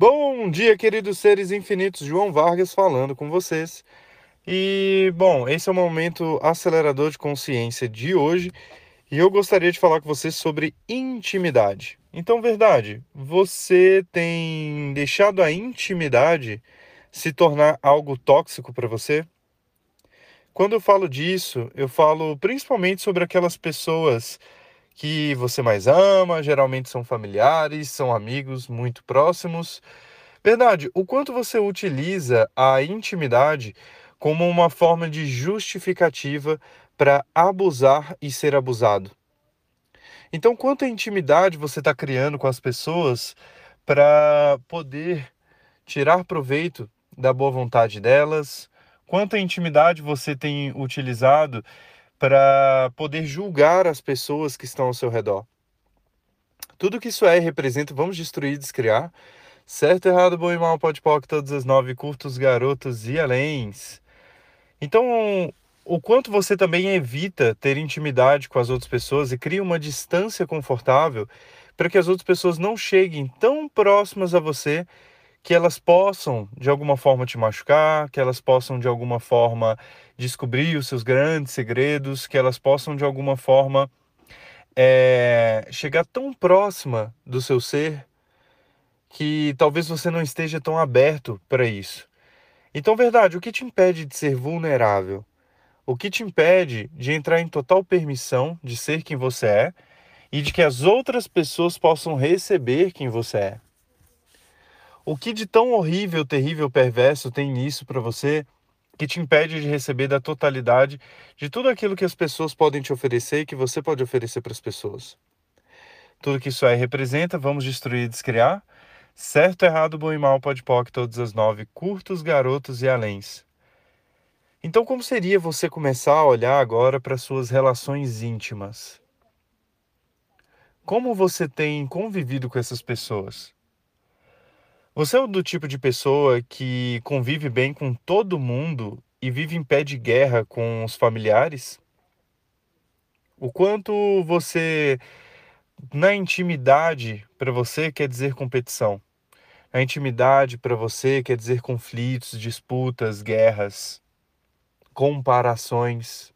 Bom dia, queridos seres infinitos. João Vargas falando com vocês. E, bom, esse é o momento acelerador de consciência de hoje e eu gostaria de falar com vocês sobre intimidade. Então, verdade, você tem deixado a intimidade se tornar algo tóxico para você? Quando eu falo disso, eu falo principalmente sobre aquelas pessoas que você mais ama, geralmente são familiares, são amigos muito próximos. Verdade, o quanto você utiliza a intimidade como uma forma de justificativa para abusar e ser abusado. Então, quanta intimidade você está criando com as pessoas para poder tirar proveito da boa vontade delas? Quanta intimidade você tem utilizado para poder julgar as pessoas que estão ao seu redor. Tudo que isso é e representa, vamos destruir e descriar. Certo, errado, bom e mal, pode pode todas as nove, curtos, garotos e aléns. Então, o quanto você também evita ter intimidade com as outras pessoas e cria uma distância confortável para que as outras pessoas não cheguem tão próximas a você que elas possam de alguma forma te machucar, que elas possam de alguma forma descobrir os seus grandes segredos, que elas possam de alguma forma é, chegar tão próxima do seu ser que talvez você não esteja tão aberto para isso. Então, verdade, o que te impede de ser vulnerável? O que te impede de entrar em total permissão de ser quem você é e de que as outras pessoas possam receber quem você é? O que de tão horrível, terrível, perverso tem nisso para você que te impede de receber da totalidade de tudo aquilo que as pessoas podem te oferecer e que você pode oferecer para as pessoas? Tudo que isso aí representa, vamos destruir e descriar. Certo, errado, bom e mal, pode poc, todas as nove, curtos, garotos e aléns. Então, como seria você começar a olhar agora para suas relações íntimas? Como você tem convivido com essas pessoas? Você é do tipo de pessoa que convive bem com todo mundo e vive em pé de guerra com os familiares? O quanto você, na intimidade, para você quer dizer competição? A intimidade para você quer dizer conflitos, disputas, guerras, comparações,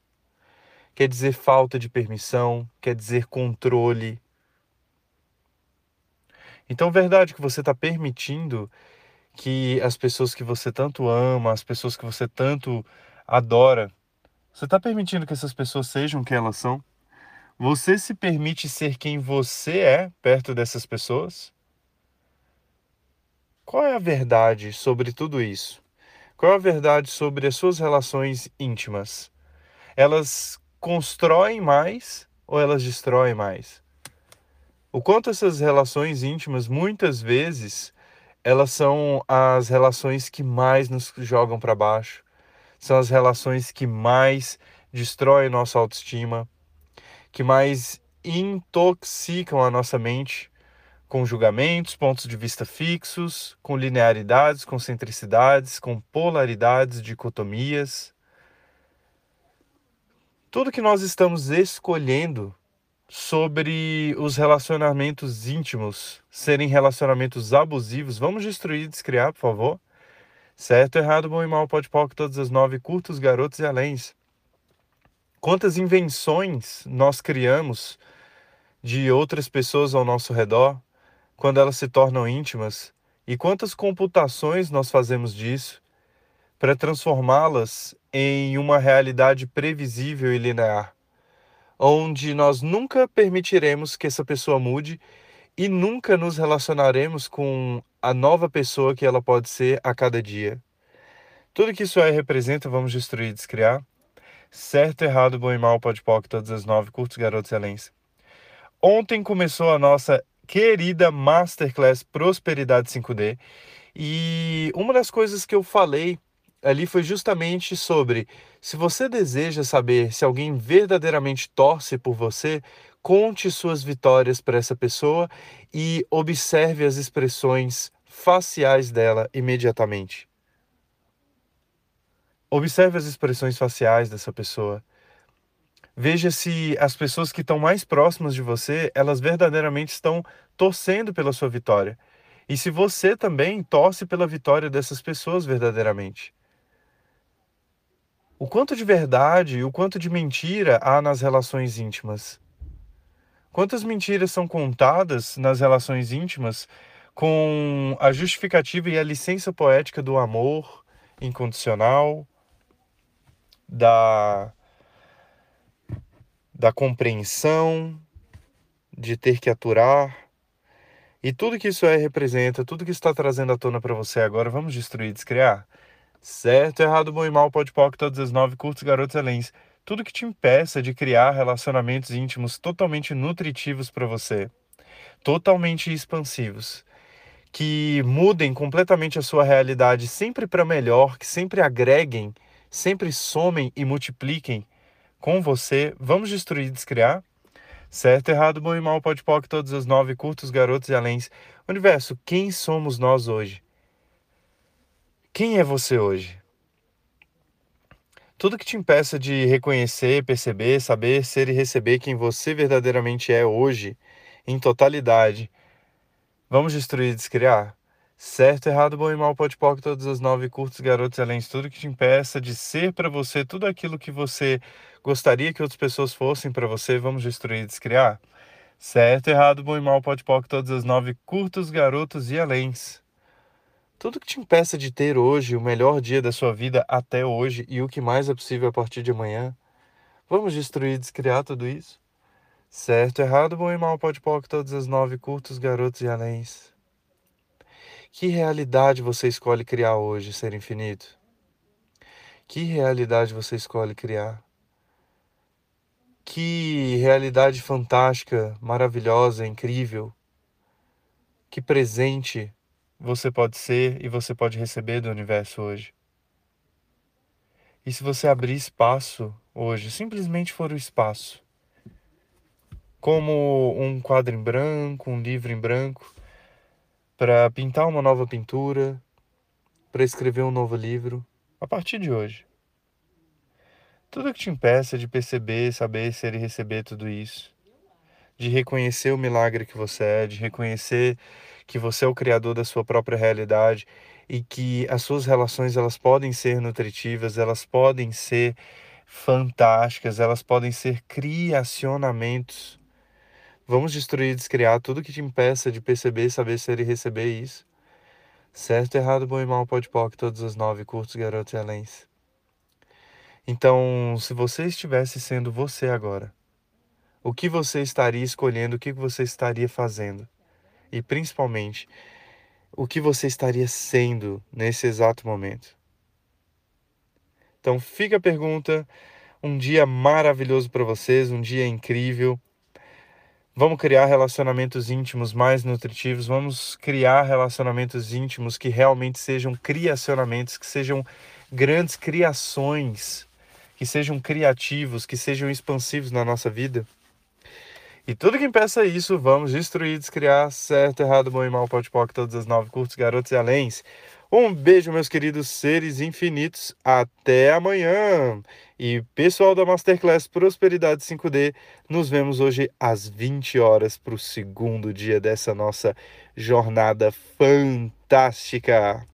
quer dizer falta de permissão, quer dizer controle, então, verdade que você está permitindo que as pessoas que você tanto ama, as pessoas que você tanto adora, você está permitindo que essas pessoas sejam quem elas são? Você se permite ser quem você é perto dessas pessoas? Qual é a verdade sobre tudo isso? Qual é a verdade sobre as suas relações íntimas? Elas constroem mais ou elas destroem mais? O quanto essas relações íntimas muitas vezes elas são as relações que mais nos jogam para baixo, são as relações que mais destroem nossa autoestima, que mais intoxicam a nossa mente com julgamentos, pontos de vista fixos, com linearidades, concentricidades, com polaridades, dicotomias. Tudo que nós estamos escolhendo sobre os relacionamentos íntimos serem relacionamentos abusivos. Vamos destruir e descriar, por favor? Certo, errado, bom e mal, pode pau, todas as nove, curtos, garotos e aléns. Quantas invenções nós criamos de outras pessoas ao nosso redor quando elas se tornam íntimas e quantas computações nós fazemos disso para transformá-las em uma realidade previsível e linear onde nós nunca permitiremos que essa pessoa mude e nunca nos relacionaremos com a nova pessoa que ela pode ser a cada dia. Tudo que isso aí representa, vamos destruir e descriar. Certo, errado, bom e mal, pode pode todas as nove, curtos, garotos excelência. Ontem começou a nossa querida Masterclass Prosperidade 5D e uma das coisas que eu falei ali foi justamente sobre se você deseja saber se alguém verdadeiramente torce por você, conte suas vitórias para essa pessoa e observe as expressões faciais dela imediatamente. Observe as expressões faciais dessa pessoa. Veja se as pessoas que estão mais próximas de você, elas verdadeiramente estão torcendo pela sua vitória. E se você também torce pela vitória dessas pessoas verdadeiramente. O quanto de verdade e o quanto de mentira há nas relações íntimas? Quantas mentiras são contadas nas relações íntimas com a justificativa e a licença poética do amor incondicional, da, da compreensão, de ter que aturar. E tudo que isso é representa, tudo que está trazendo à tona para você agora, vamos destruir, descriar? Certo, errado, bom e mal, pode pode, todas as nove, curtos, garotos, elens. Tudo que te impeça de criar relacionamentos íntimos totalmente nutritivos para você, totalmente expansivos que mudem completamente a sua realidade sempre para melhor, que sempre agreguem, sempre somem e multipliquem com você. Vamos destruir e descriar? Certo, errado, bom e mal, pode pode, todos os nove, curtos, garotos e aléns. Universo, quem somos nós hoje? Quem é você hoje? Tudo que te impeça de reconhecer, perceber, saber, ser e receber quem você verdadeiramente é hoje, em totalidade, Vamos destruir e descriar? Certo, errado, bom e mal, pode pode, todos os nove curtos garotos, além de tudo que te impeça de ser para você tudo aquilo que você gostaria que outras pessoas fossem para você, vamos destruir e descriar? Certo, errado, bom e mal, pode pode, todos os nove curtos garotos e aléns. Tudo que te impeça de ter hoje o melhor dia da sua vida até hoje e o que mais é possível a partir de amanhã, vamos destruir e descriar tudo isso? Certo, errado, bom e mal, pode pode, todas as nove, curtos, garotos e anéis. Que realidade você escolhe criar hoje, ser infinito? Que realidade você escolhe criar? Que realidade fantástica, maravilhosa, incrível. Que presente você pode ser e você pode receber do universo hoje. E se você abrir espaço hoje, simplesmente for o espaço, como um quadro em branco, um livro em branco, para pintar uma nova pintura, para escrever um novo livro, a partir de hoje. Tudo que te impeça de perceber, saber, ser e receber tudo isso, de reconhecer o milagre que você é, de reconhecer que você é o criador da sua própria realidade e que as suas relações elas podem ser nutritivas, elas podem ser fantásticas, elas podem ser criacionamentos Vamos destruir e descriar tudo que te impeça de perceber, saber ser e receber isso. Certo, errado, bom e mal, pode pode, todos os nove, curtos, garotos e aléns. Então, se você estivesse sendo você agora, o que você estaria escolhendo, o que você estaria fazendo? E principalmente, o que você estaria sendo nesse exato momento? Então, fica a pergunta. Um dia maravilhoso para vocês, um dia incrível. Vamos criar relacionamentos íntimos mais nutritivos, vamos criar relacionamentos íntimos que realmente sejam criacionamentos, que sejam grandes criações, que sejam criativos, que sejam expansivos na nossa vida. E tudo que impeça isso, vamos destruir, descriar, certo, errado, bom e mal, pode pode, todas as nove, curtos, garotos e aléns. Um beijo, meus queridos seres infinitos. Até amanhã. E pessoal da Masterclass Prosperidade 5D, nos vemos hoje às 20 horas para o segundo dia dessa nossa jornada fantástica.